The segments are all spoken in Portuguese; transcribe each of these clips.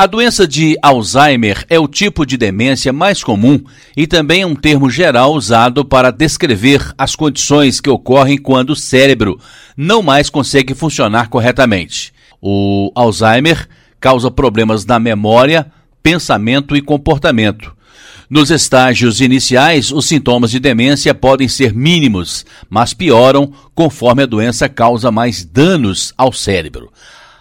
A doença de Alzheimer é o tipo de demência mais comum e também é um termo geral usado para descrever as condições que ocorrem quando o cérebro não mais consegue funcionar corretamente. O Alzheimer causa problemas na memória, pensamento e comportamento. Nos estágios iniciais, os sintomas de demência podem ser mínimos, mas pioram conforme a doença causa mais danos ao cérebro.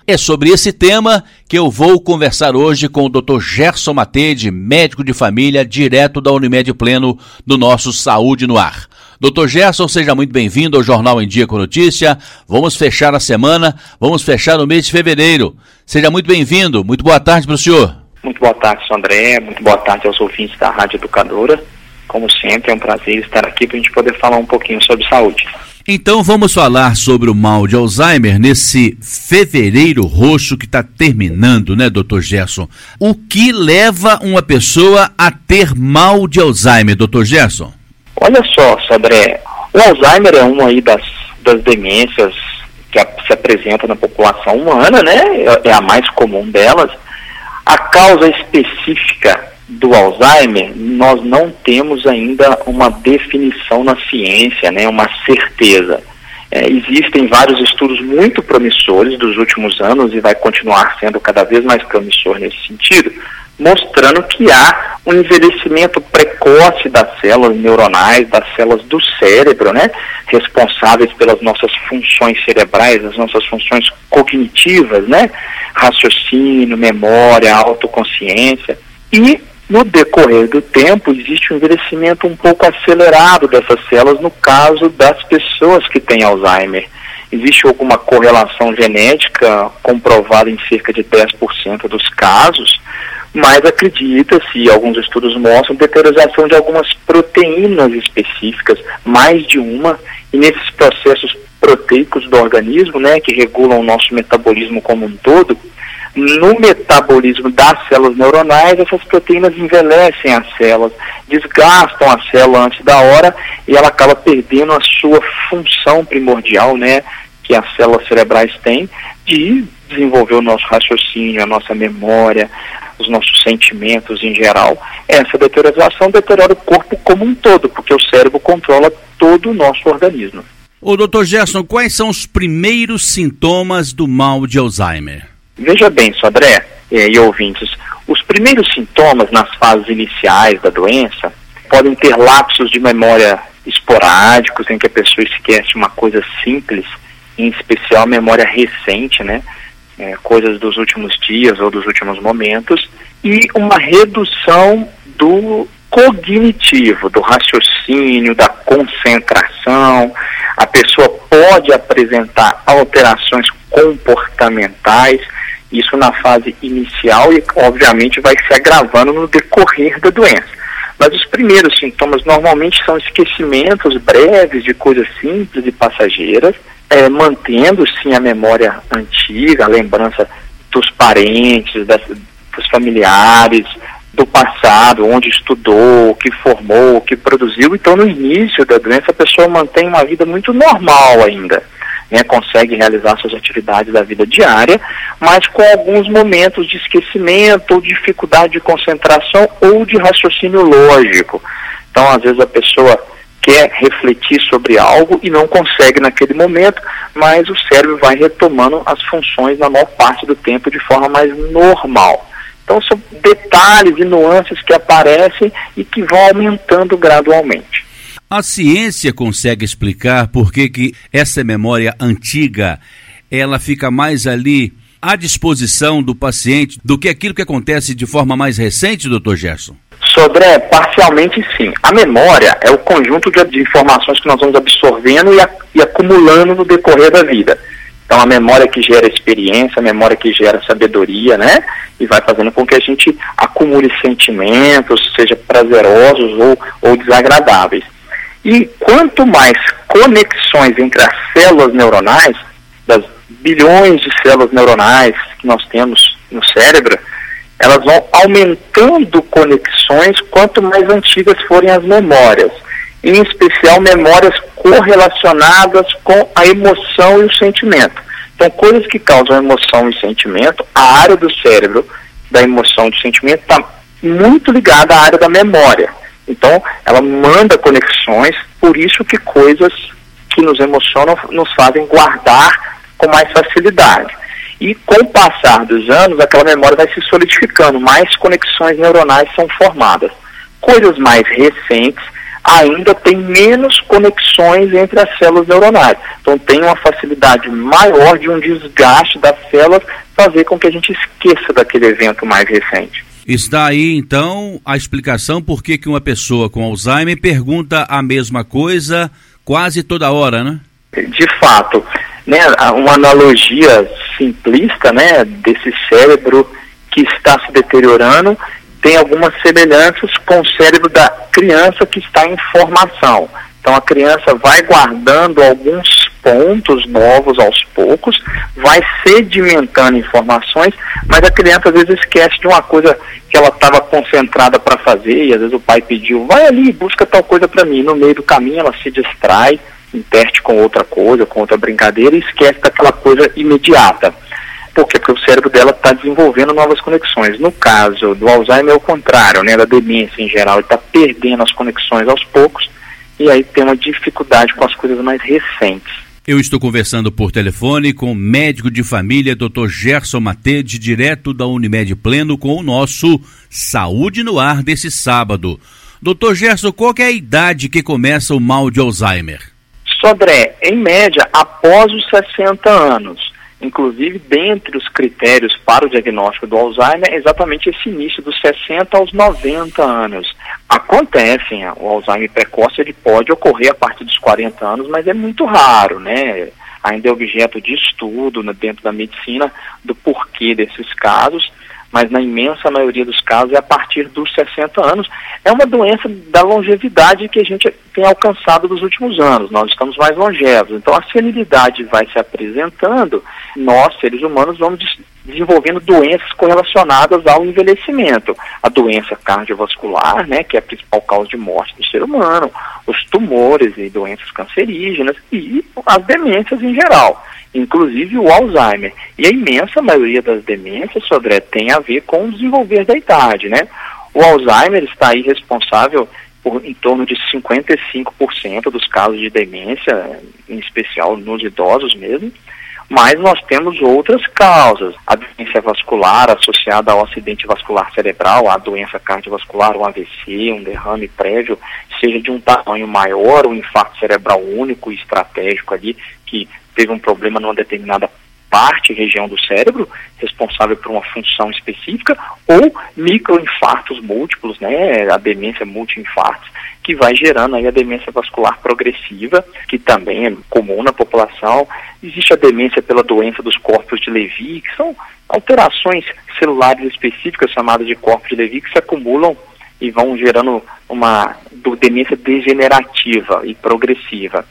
É sobre esse tema que eu vou conversar hoje com o Dr. Gerson Matede, médico de família, direto da Unimed Pleno, do nosso Saúde no Ar. Doutor Gerson, seja muito bem-vindo ao Jornal em Dia com Notícia. Vamos fechar a semana, vamos fechar o mês de fevereiro. Seja muito bem-vindo. Muito boa tarde para o senhor. Muito boa tarde, André. Muito boa tarde aos ouvintes da Rádio Educadora. Como sempre, é um prazer estar aqui para a gente poder falar um pouquinho sobre saúde. Então vamos falar sobre o mal de Alzheimer nesse fevereiro roxo que está terminando, né, doutor Gerson? O que leva uma pessoa a ter mal de Alzheimer, doutor Gerson? Olha só, Sodré, o Alzheimer é uma aí das, das demências que se apresenta na população humana, né? É, é a mais comum delas. A causa específica do Alzheimer, nós não temos ainda uma definição na ciência, né, uma certeza. É, existem vários estudos muito promissores dos últimos anos e vai continuar sendo cada vez mais promissor nesse sentido, mostrando que há um envelhecimento precoce das células neuronais, das células do cérebro, né, responsáveis pelas nossas funções cerebrais, as nossas funções cognitivas, né, raciocínio, memória, autoconsciência, e no decorrer do tempo, existe um envelhecimento um pouco acelerado dessas células no caso das pessoas que têm Alzheimer. Existe alguma correlação genética comprovada em cerca de 10% dos casos, mas acredita-se, alguns estudos mostram, deterioração de algumas proteínas específicas, mais de uma, e nesses processos proteicos do organismo, né, que regulam o nosso metabolismo como um todo, no metabolismo das células neuronais, essas proteínas envelhecem as células, desgastam a célula antes da hora e ela acaba perdendo a sua função primordial, né, que as células cerebrais têm, de desenvolver o nosso raciocínio, a nossa memória, os nossos sentimentos em geral. Essa deterioração deteriora o corpo como um todo, porque o cérebro controla todo o nosso organismo. O Dr. Gerson, quais são os primeiros sintomas do mal de Alzheimer? Veja bem, Sodré eh, e ouvintes, os primeiros sintomas nas fases iniciais da doença podem ter lapsos de memória esporádicos, em que a pessoa esquece uma coisa simples, em especial memória recente, né? É, coisas dos últimos dias ou dos últimos momentos, e uma redução do cognitivo, do raciocínio, da concentração. A pessoa pode apresentar alterações comportamentais isso na fase inicial e, obviamente, vai se agravando no decorrer da doença. Mas os primeiros sintomas normalmente são esquecimentos breves de coisas simples e passageiras, é, mantendo sim a memória antiga, a lembrança dos parentes, das, dos familiares, do passado, onde estudou, o que formou, o que produziu. Então, no início da doença, a pessoa mantém uma vida muito normal ainda né, consegue realizar suas atividades da vida diária, mas com alguns momentos de esquecimento ou dificuldade de concentração ou de raciocínio lógico. Então, às vezes a pessoa quer refletir sobre algo e não consegue naquele momento, mas o cérebro vai retomando as funções na maior parte do tempo de forma mais normal. Então são detalhes e nuances que aparecem e que vão aumentando gradualmente. A ciência consegue explicar por que, que essa memória antiga ela fica mais ali à disposição do paciente do que aquilo que acontece de forma mais recente, doutor Gerson? Sobre, parcialmente sim. A memória é o conjunto de, de informações que nós vamos absorvendo e, a, e acumulando no decorrer da vida. Então, a memória que gera experiência, a memória que gera sabedoria, né? E vai fazendo com que a gente acumule sentimentos, seja prazerosos ou, ou desagradáveis. E quanto mais conexões entre as células neuronais, das bilhões de células neuronais que nós temos no cérebro, elas vão aumentando conexões quanto mais antigas forem as memórias, em especial memórias correlacionadas com a emoção e o sentimento. Então, coisas que causam emoção e sentimento, a área do cérebro da emoção, do sentimento, está muito ligada à área da memória. Então, ela manda conexões, por isso que coisas que nos emocionam nos fazem guardar com mais facilidade. E com o passar dos anos, aquela memória vai se solidificando, mais conexões neuronais são formadas. Coisas mais recentes ainda tem menos conexões entre as células neuronais. Então tem uma facilidade maior de um desgaste das células fazer com que a gente esqueça daquele evento mais recente. Está aí então a explicação por que uma pessoa com Alzheimer pergunta a mesma coisa quase toda hora, né? De fato, né, uma analogia simplista, né, desse cérebro que está se deteriorando tem algumas semelhanças com o cérebro da criança que está em formação. Então a criança vai guardando alguns pontos novos aos poucos, vai sedimentando informações, mas a criança às vezes esquece de uma coisa que ela estava concentrada para fazer, e às vezes o pai pediu, vai ali, busca tal coisa para mim. No meio do caminho ela se distrai, interte com outra coisa, com outra brincadeira e esquece daquela coisa imediata. Por quê? Porque o cérebro dela está desenvolvendo novas conexões. No caso do Alzheimer é o contrário, né? Da demência em geral, ele está perdendo as conexões aos poucos e aí tem uma dificuldade com as coisas mais recentes. Eu estou conversando por telefone com o médico de família, Dr. Gerson Matede, direto da Unimed Pleno, com o nosso Saúde no Ar desse sábado. Doutor Gerson, qual é a idade que começa o mal de Alzheimer? Sodré, em média, após os 60 anos. Inclusive, dentre os critérios para o diagnóstico do Alzheimer, é exatamente esse início dos 60 aos 90 anos. Acontece, o Alzheimer precoce ele pode ocorrer a partir dos 40 anos, mas é muito raro, né? Ainda é objeto de estudo né, dentro da medicina do porquê desses casos mas na imensa maioria dos casos é a partir dos 60 anos. É uma doença da longevidade que a gente tem alcançado nos últimos anos. Nós estamos mais longevos. Então a senilidade vai se apresentando, nós, seres humanos, vamos desenvolvendo doenças correlacionadas ao envelhecimento. A doença cardiovascular, né, que é a principal causa de morte do ser humano, os tumores e doenças cancerígenas e as demências em geral inclusive o Alzheimer. E a imensa maioria das demências, Sodré, tem a ver com o desenvolver da idade, né? O Alzheimer está aí responsável por em torno de 55% dos casos de demência, em especial nos idosos mesmo, mas nós temos outras causas. A doença vascular associada ao acidente vascular cerebral, a doença cardiovascular, um AVC, um derrame prévio, seja de um tamanho maior, um infarto cerebral único e estratégico ali, que teve um problema numa determinada parte, região do cérebro, responsável por uma função específica, ou microinfartos múltiplos, né, a demência multiinfartos, que vai gerando aí a demência vascular progressiva, que também é comum na população. Existe a demência pela doença dos corpos de Levy, que são alterações celulares específicas chamadas de corpos de Levy, que se acumulam e vão gerando uma demência degenerativa e progressiva.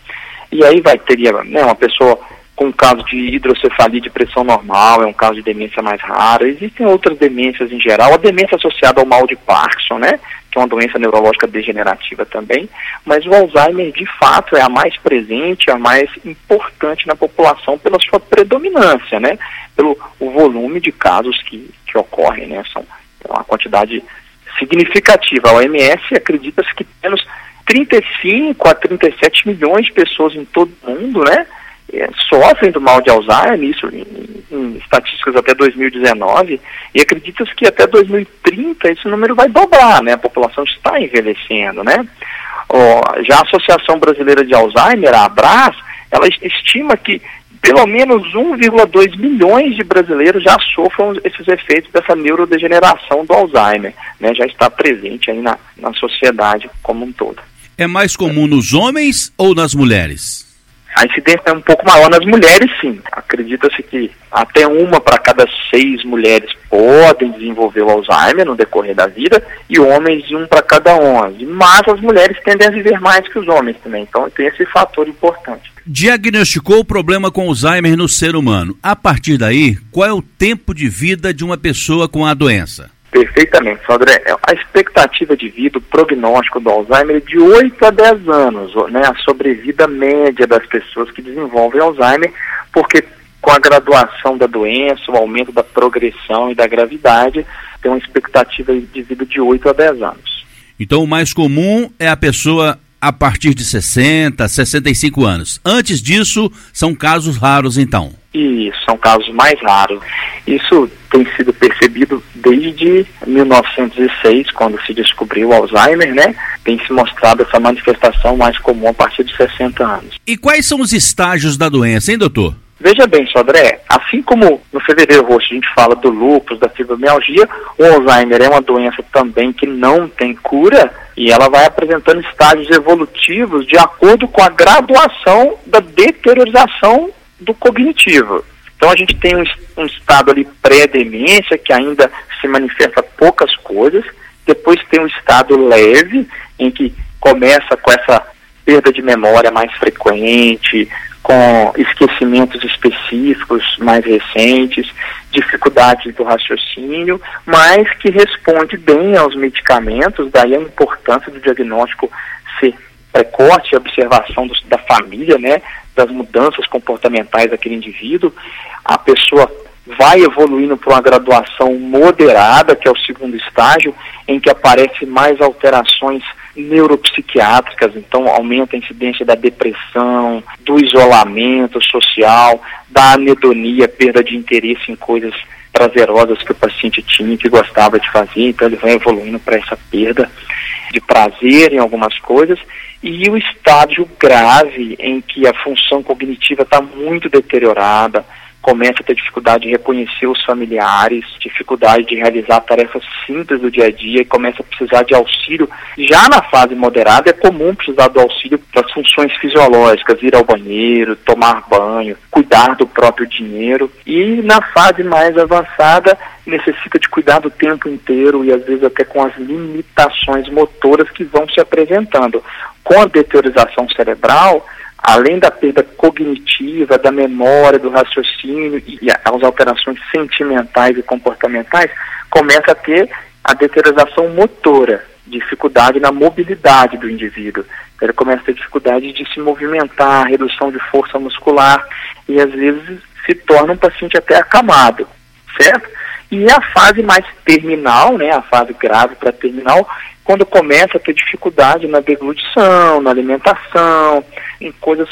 E aí vai teria né, uma pessoa com caso de hidrocefalia de pressão normal, é um caso de demência mais rara. Existem outras demências em geral, a demência associada ao mal de Parkinson, né, que é uma doença neurológica degenerativa também, mas o Alzheimer de fato é a mais presente, a mais importante na população pela sua predominância, né, pelo o volume de casos que, que ocorrem, né, são uma quantidade significativa. A OMS acredita-se que menos 35 a 37 milhões de pessoas em todo o mundo, né, é, sofrem do mal de Alzheimer, isso em, em estatísticas até 2019, e acredita-se que até 2030 esse número vai dobrar, né, a população está envelhecendo, né. já a Associação Brasileira de Alzheimer, a ABRAS, ela estima que pelo menos 1,2 milhões de brasileiros já sofram esses efeitos dessa neurodegeneração do Alzheimer, né, já está presente aí na, na sociedade como um todo. É mais comum nos homens ou nas mulheres? A incidência é um pouco maior nas mulheres, sim. Acredita-se que até uma para cada seis mulheres podem desenvolver o Alzheimer no decorrer da vida e homens um para cada onze. Mas as mulheres tendem a viver mais que os homens também, então tem esse fator importante. Diagnosticou o problema com Alzheimer no ser humano. A partir daí, qual é o tempo de vida de uma pessoa com a doença? Perfeitamente, Sandré. A expectativa de vida, o prognóstico do Alzheimer é de 8 a 10 anos, né? A sobrevida média das pessoas que desenvolvem Alzheimer, porque com a graduação da doença, o aumento da progressão e da gravidade, tem uma expectativa de vida de 8 a 10 anos. Então, o mais comum é a pessoa a partir de 60, 65 anos. Antes disso, são casos raros, então. Isso, são casos mais raros. Isso tem sido percebido desde 1906, quando se descobriu o Alzheimer, né? Tem se mostrado essa manifestação mais comum a partir de 60 anos. E quais são os estágios da doença, hein, doutor? Veja bem, Sodré, assim como no fevereiro roxo a gente fala do lúpus, da fibromialgia, o Alzheimer é uma doença também que não tem cura e ela vai apresentando estágios evolutivos de acordo com a graduação da deteriorização do cognitivo. Então a gente tem um, um estado ali pré-demência que ainda se manifesta poucas coisas, depois tem um estado leve em que começa com essa perda de memória mais frequente, com esquecimentos específicos mais recentes, dificuldades do raciocínio, mas que responde bem aos medicamentos, daí a importância do diagnóstico ser precoce, a observação do, da família, né, das mudanças comportamentais daquele indivíduo, a pessoa vai evoluindo para uma graduação moderada, que é o segundo estágio, em que aparecem mais alterações neuropsiquiátricas, então aumenta a incidência da depressão, do isolamento social, da anedonia, perda de interesse em coisas prazerosas que o paciente tinha, que gostava de fazer, então ele vai evoluindo para essa perda de prazer em algumas coisas, e o estágio grave em que a função cognitiva está muito deteriorada, começa a ter dificuldade de reconhecer os familiares, dificuldade de realizar tarefas simples do dia a dia e começa a precisar de auxílio. Já na fase moderada é comum precisar do auxílio para as funções fisiológicas, ir ao banheiro, tomar banho, cuidar do próprio dinheiro. E na fase mais avançada necessita de cuidar do tempo inteiro e às vezes até com as limitações motoras que vão se apresentando. Com a deteriorização cerebral, além da perda cognitiva, da memória, do raciocínio e as alterações sentimentais e comportamentais, começa a ter a deterioração motora, dificuldade na mobilidade do indivíduo. Ele começa a ter dificuldade de se movimentar, redução de força muscular e às vezes se torna um paciente até acamado, certo? E a fase mais terminal, né, a fase grave para terminal, quando começa a ter dificuldade na deglutição, na alimentação, em coisas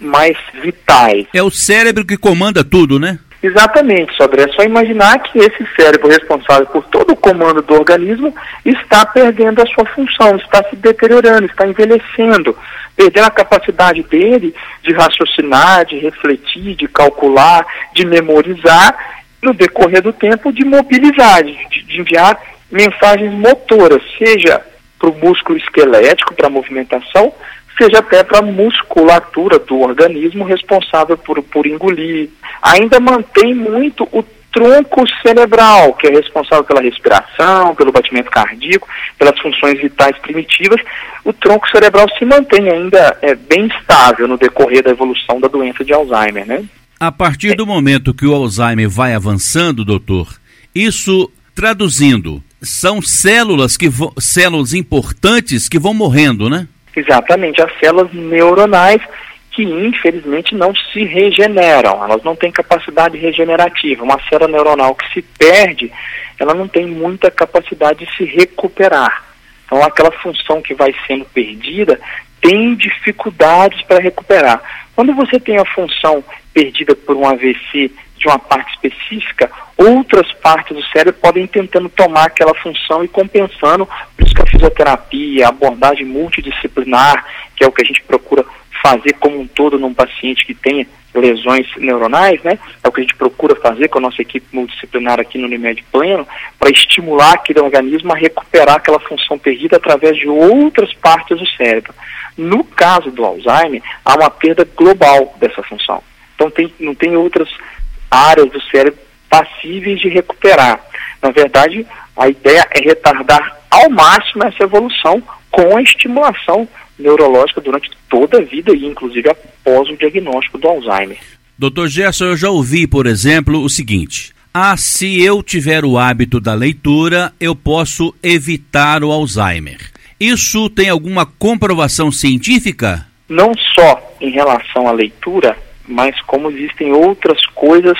mais vitais. É o cérebro que comanda tudo, né? Exatamente, Sodré. É só imaginar que esse cérebro responsável por todo o comando do organismo está perdendo a sua função, está se deteriorando, está envelhecendo, perdendo a capacidade dele de raciocinar, de refletir, de calcular, de memorizar, no decorrer do tempo, de mobilizar, de, de enviar mensagens motoras, seja para o músculo esquelético, para a movimentação, seja até para a musculatura do organismo responsável por, por engolir. Ainda mantém muito o tronco cerebral, que é responsável pela respiração, pelo batimento cardíaco, pelas funções vitais primitivas. O tronco cerebral se mantém ainda é, bem estável no decorrer da evolução da doença de Alzheimer, né? A partir do momento que o Alzheimer vai avançando, doutor, isso traduzindo, são células que células importantes que vão morrendo, né? Exatamente, as células neuronais que infelizmente não se regeneram, elas não têm capacidade regenerativa. Uma célula neuronal que se perde, ela não tem muita capacidade de se recuperar. Então aquela função que vai sendo perdida tem dificuldades para recuperar. Quando você tem a função perdida por um AVC de uma parte específica, outras partes do cérebro podem tentando tomar aquela função e compensando, por isso que a fisioterapia, a abordagem multidisciplinar, que é o que a gente procura fazer como um todo num paciente que tenha lesões neuronais, né? É o que a gente procura fazer com a nossa equipe multidisciplinar aqui no Unimed Pleno, para estimular aquele organismo a recuperar aquela função perdida através de outras partes do cérebro. No caso do Alzheimer, há uma perda global dessa função. Então tem, não tem outras áreas do cérebro passíveis de recuperar. Na verdade, a ideia é retardar ao máximo essa evolução com a estimulação neurológica durante toda a vida e inclusive após o diagnóstico do Alzheimer. Doutor Gerson, eu já ouvi, por exemplo, o seguinte: ah, se eu tiver o hábito da leitura, eu posso evitar o Alzheimer. Isso tem alguma comprovação científica? Não só em relação à leitura, mas como existem outras coisas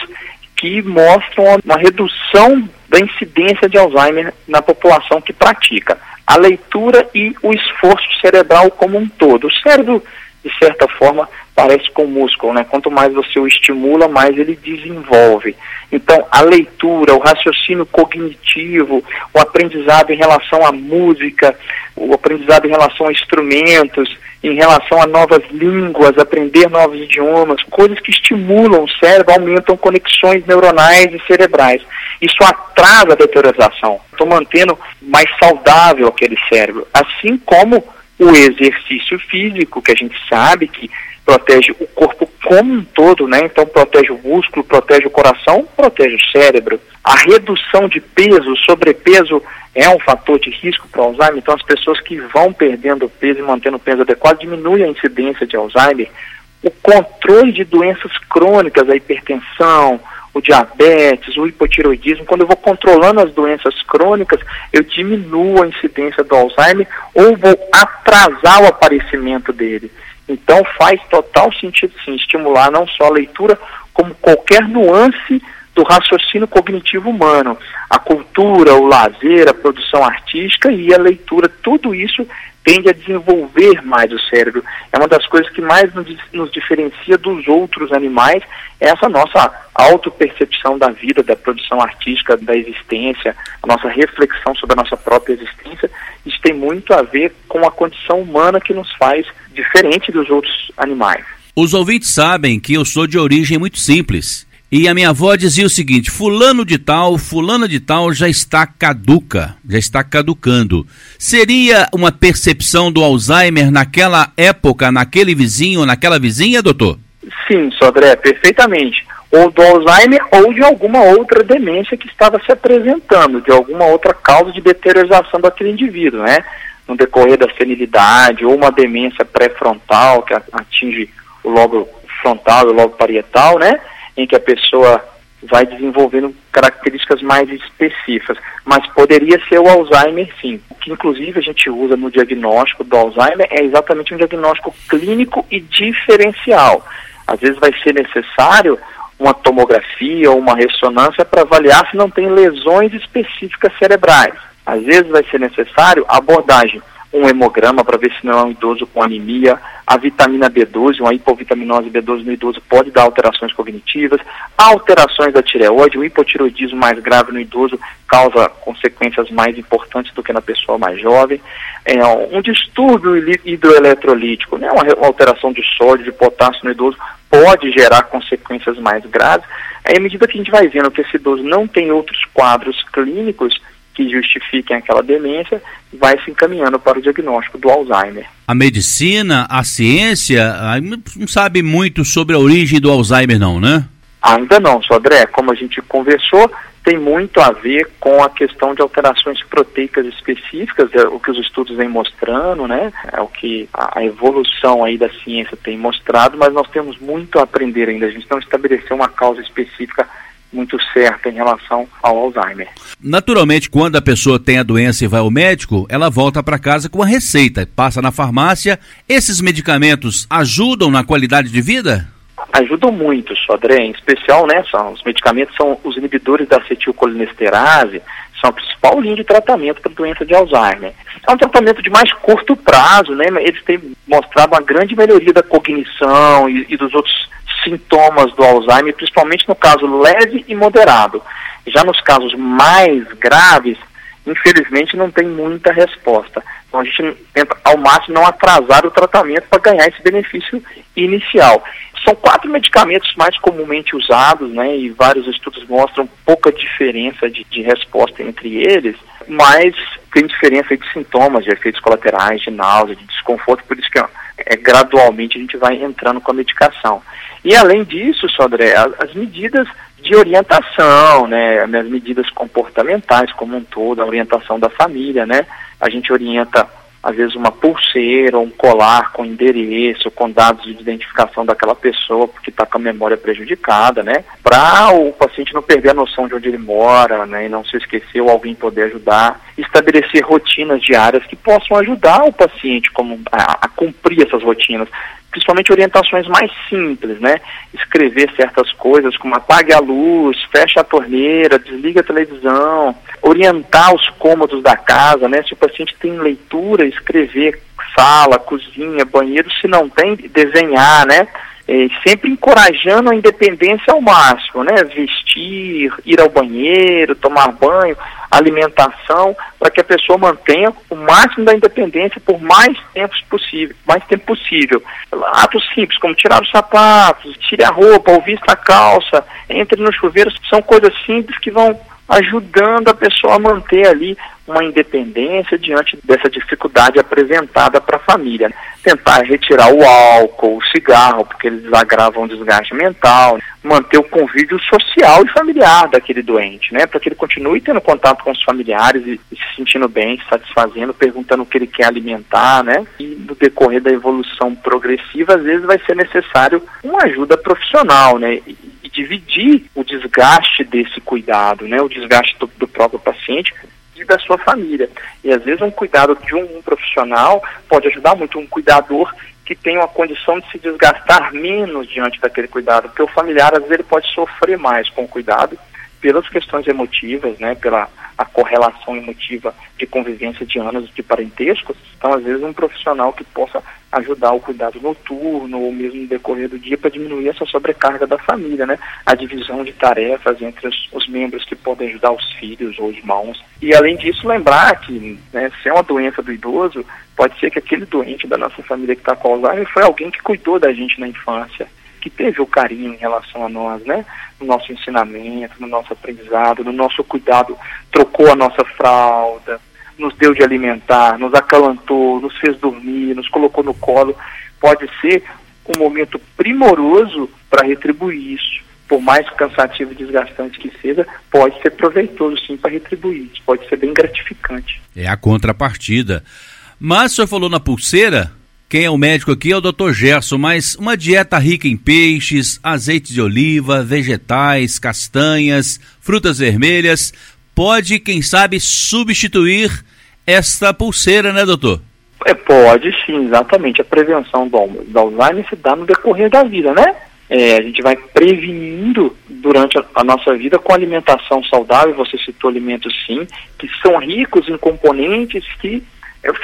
que mostram uma redução da incidência de Alzheimer na população que pratica a leitura e o esforço cerebral como um todo. O cérebro, de certa forma, parece com o músculo, né? Quanto mais você o estimula, mais ele desenvolve. Então, a leitura, o raciocínio cognitivo, o aprendizado em relação à música, o aprendizado em relação a instrumentos, em relação a novas línguas, aprender novos idiomas, coisas que estimulam o cérebro, aumentam conexões neuronais e cerebrais. Isso atrasa a deterioração. Estou mantendo mais saudável aquele cérebro. Assim como o exercício físico, que a gente sabe que protege o corpo como um todo, né? Então protege o músculo, protege o coração, protege o cérebro. A redução de peso, sobrepeso é um fator de risco para Alzheimer. Então as pessoas que vão perdendo peso e mantendo o peso adequado diminui a incidência de Alzheimer. O controle de doenças crônicas, a hipertensão, o diabetes, o hipotiroidismo, quando eu vou controlando as doenças crônicas, eu diminuo a incidência do Alzheimer ou vou atrasar o aparecimento dele. Então faz total sentido sim estimular não só a leitura, como qualquer nuance do raciocínio cognitivo humano. A cultura, o lazer, a produção artística e a leitura, tudo isso tende a desenvolver mais o cérebro. É uma das coisas que mais nos, diferencia dos outros animais, é essa nossa autopercepção da vida, da produção artística, da existência, a nossa reflexão sobre a nossa própria existência. Isso tem muito a ver com a condição humana que nos faz diferente dos outros animais. Os ouvintes sabem que eu sou de origem muito simples. E a minha avó dizia o seguinte: Fulano de Tal, Fulano de Tal já está caduca, já está caducando. Seria uma percepção do Alzheimer naquela época, naquele vizinho, naquela vizinha, doutor? Sim, Sodré, perfeitamente. Ou do Alzheimer ou de alguma outra demência que estava se apresentando, de alguma outra causa de deterioração daquele indivíduo, né? No decorrer da senilidade, ou uma demência pré-frontal que atinge o lobo frontal e o lobo parietal, né? em que a pessoa vai desenvolvendo características mais específicas, mas poderia ser o Alzheimer sim. O que inclusive a gente usa no diagnóstico do Alzheimer é exatamente um diagnóstico clínico e diferencial. Às vezes vai ser necessário uma tomografia ou uma ressonância para avaliar se não tem lesões específicas cerebrais. Às vezes vai ser necessário abordagem um hemograma para ver se não é um idoso com anemia. A vitamina B12, uma hipovitaminose B12 no idoso pode dar alterações cognitivas. Alterações da tireoide, o hipotiroidismo mais grave no idoso causa consequências mais importantes do que na pessoa mais jovem. É, um distúrbio hidroeletrolítico, né, uma alteração de sódio, de potássio no idoso pode gerar consequências mais graves. Aí, à medida que a gente vai vendo que esse idoso não tem outros quadros clínicos, que justifiquem aquela demência, vai se encaminhando para o diagnóstico do Alzheimer. A medicina, a ciência, não sabe muito sobre a origem do Alzheimer, não, né? Ainda não, Sodré. Como a gente conversou, tem muito a ver com a questão de alterações proteicas específicas, é o que os estudos vêm mostrando, né? É o que a evolução aí da ciência tem mostrado, mas nós temos muito a aprender ainda. A gente não estabeleceu uma causa específica muito certa em relação ao Alzheimer. Naturalmente, quando a pessoa tem a doença e vai ao médico, ela volta para casa com a receita, passa na farmácia. Esses medicamentos ajudam na qualidade de vida? Ajudam muito, Sodré, em especial, né, são, os medicamentos são os inibidores da acetilcolinesterase, são a principal linha de tratamento para a doença de Alzheimer. É um tratamento de mais curto prazo, né, eles têm mostrado uma grande melhoria da cognição e, e dos outros sintomas do Alzheimer, principalmente no caso leve e moderado. Já nos casos mais graves, infelizmente não tem muita resposta. Então a gente tenta ao máximo não atrasar o tratamento para ganhar esse benefício inicial. São quatro medicamentos mais comumente usados, né, e vários estudos mostram pouca diferença de, de resposta entre eles, mas tem diferença de sintomas, de efeitos colaterais, de náusea, de desconforto, por isso que é, gradualmente a gente vai entrando com a medicação. E além disso, Sodré, as medidas de orientação, né, as medidas comportamentais como um todo, a orientação da família, né, a gente orienta às vezes uma pulseira, um colar com endereço, com dados de identificação daquela pessoa porque está com a memória prejudicada, né? Para o paciente não perder a noção de onde ele mora, né? E não se esquecer ou alguém poder ajudar. Estabelecer rotinas diárias que possam ajudar o paciente como a, a cumprir essas rotinas principalmente orientações mais simples, né? Escrever certas coisas como apague a luz, feche a torneira, desliga a televisão, orientar os cômodos da casa, né? Se o paciente tem leitura, escrever sala, cozinha, banheiro, se não tem, desenhar, né? É, sempre encorajando a independência ao máximo, né? Vestir, ir ao banheiro, tomar banho, alimentação, para que a pessoa mantenha o máximo da independência por mais tempo possível, mais tempo possível. Atos simples, como tirar os sapatos, tire a roupa, ou vista a calça, entre no chuveiro, são coisas simples que vão ajudando a pessoa a manter ali uma independência diante dessa dificuldade apresentada para a família. Tentar retirar o álcool, o cigarro, porque eles agravam o desgaste mental, manter o convívio social e familiar daquele doente, né, para que ele continue tendo contato com os familiares e, e, se sentindo bem, satisfazendo, perguntando o que ele quer alimentar, né, e no decorrer da evolução progressiva, às vezes vai ser necessário uma ajuda profissional, né, e, e dividir o desgaste desse cuidado, né, o desgaste do, do próprio paciente e da sua família. E às vezes um cuidado de um, um profissional pode ajudar muito, um cuidador que tem uma condição de se desgastar menos diante daquele cuidado, porque o familiar às vezes ele pode sofrer mais com o cuidado pelas questões emotivas, né, pela a correlação emotiva de convivência de anos de parentesco. Então, às vezes, um profissional que possa ajudar o cuidado noturno ou mesmo no decorrer do dia para diminuir essa sobrecarga da família, né? A divisão de tarefas entre os, os, membros que podem ajudar os filhos ou irmãos. E, além disso, lembrar que, né, se é uma doença do idoso, pode ser que aquele doente da nossa família que está com Alzheimer foi alguém que cuidou da gente na infância que teve o carinho em relação a nós, né? No nosso ensinamento, no nosso aprendizado, no nosso cuidado, trocou a nossa fralda, nos deu de alimentar, nos acalantou, nos fez dormir, nos colocou no colo. Pode ser um momento primoroso para retribuir isso. Por mais cansativo e desgastante que seja, pode ser proveitoso sim para retribuir isso, pode ser bem gratificante. É a contrapartida. Mas o senhor falou na pulseira, quem é o médico aqui é o Dr. Gerson, mas uma dieta rica em peixes, azeite de oliva, vegetais, castanhas, frutas vermelhas, pode, quem sabe, substituir esta pulseira, né, doutor? É, pode sim, exatamente. A prevenção do, do Alzheimer se dá no decorrer da vida, né? É, a gente vai prevenindo durante a, a, nossa vida com alimentação saudável, você citou alimentos sim, que são ricos em componentes que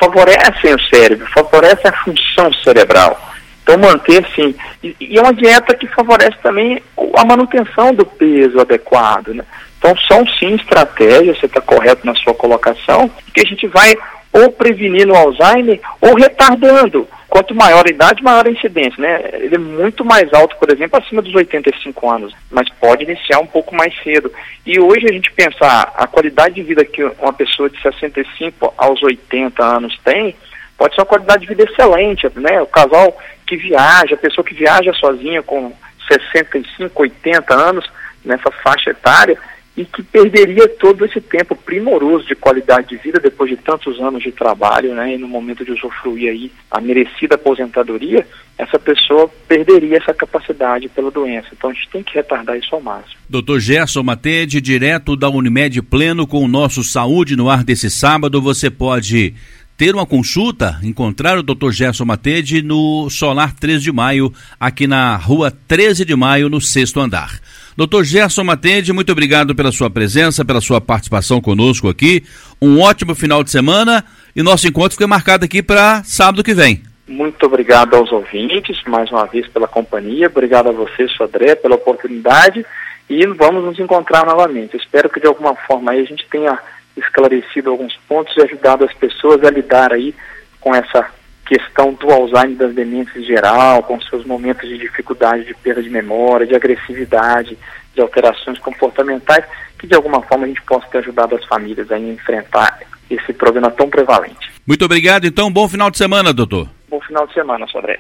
favorecem o cérebro, favorecem a função cerebral. Então manter sim. E, e, é uma dieta que favorece também a manutenção do peso adequado. Né? Então são sim estratégias, você está correto na sua colocação, que a gente vai ou prevenindo o Alzheimer ou retardando. Quanto maior a idade, maior a incidência, né? Ele é muito mais alto, por exemplo, acima dos 85 anos, mas pode iniciar um pouco mais cedo. E hoje a gente pensar a qualidade de vida que uma pessoa de 65 aos 80 anos tem, pode ser uma qualidade de vida excelente, né? O casal que viaja, a pessoa que viaja sozinha com 65, 80 anos, nessa faixa etária, e que perderia todo esse tempo primoroso de qualidade de vida depois de tantos anos de trabalho, né, e no momento de usufruir aí a merecida aposentadoria, essa pessoa perderia essa capacidade pela doença. Então a gente tem que retardar isso ao máximo. Dr. Gerson Matede, direto da Unimed Pleno com o nosso Saúde no ar desse sábado, você pode ter uma consulta, encontrar o Dr. Gerson Matede no Solar 13 de Maio, aqui na rua 13 de Maio, no sexto andar. Doutor Gerson Matende, muito obrigado pela sua presença, pela sua participação conosco aqui. Um ótimo final de semana e nosso encontro fica marcado aqui para sábado que vem. Muito obrigado aos ouvintes, mais uma vez pela companhia. Obrigado a você, Sodré, pela oportunidade. E vamos nos encontrar novamente. Espero que de alguma forma a gente tenha esclarecido alguns pontos e ajudado as pessoas a lidar aí com essa questão do Alzheimer das demências em geral, com seus momentos de dificuldade de perda de memória, de agressividade, de alterações comportamentais, que de alguma forma a gente possa ter ajudado as famílias a enfrentar esse problema tão prevalente. Muito obrigado, então, bom final de semana, doutor. Bom final de semana, Sodré.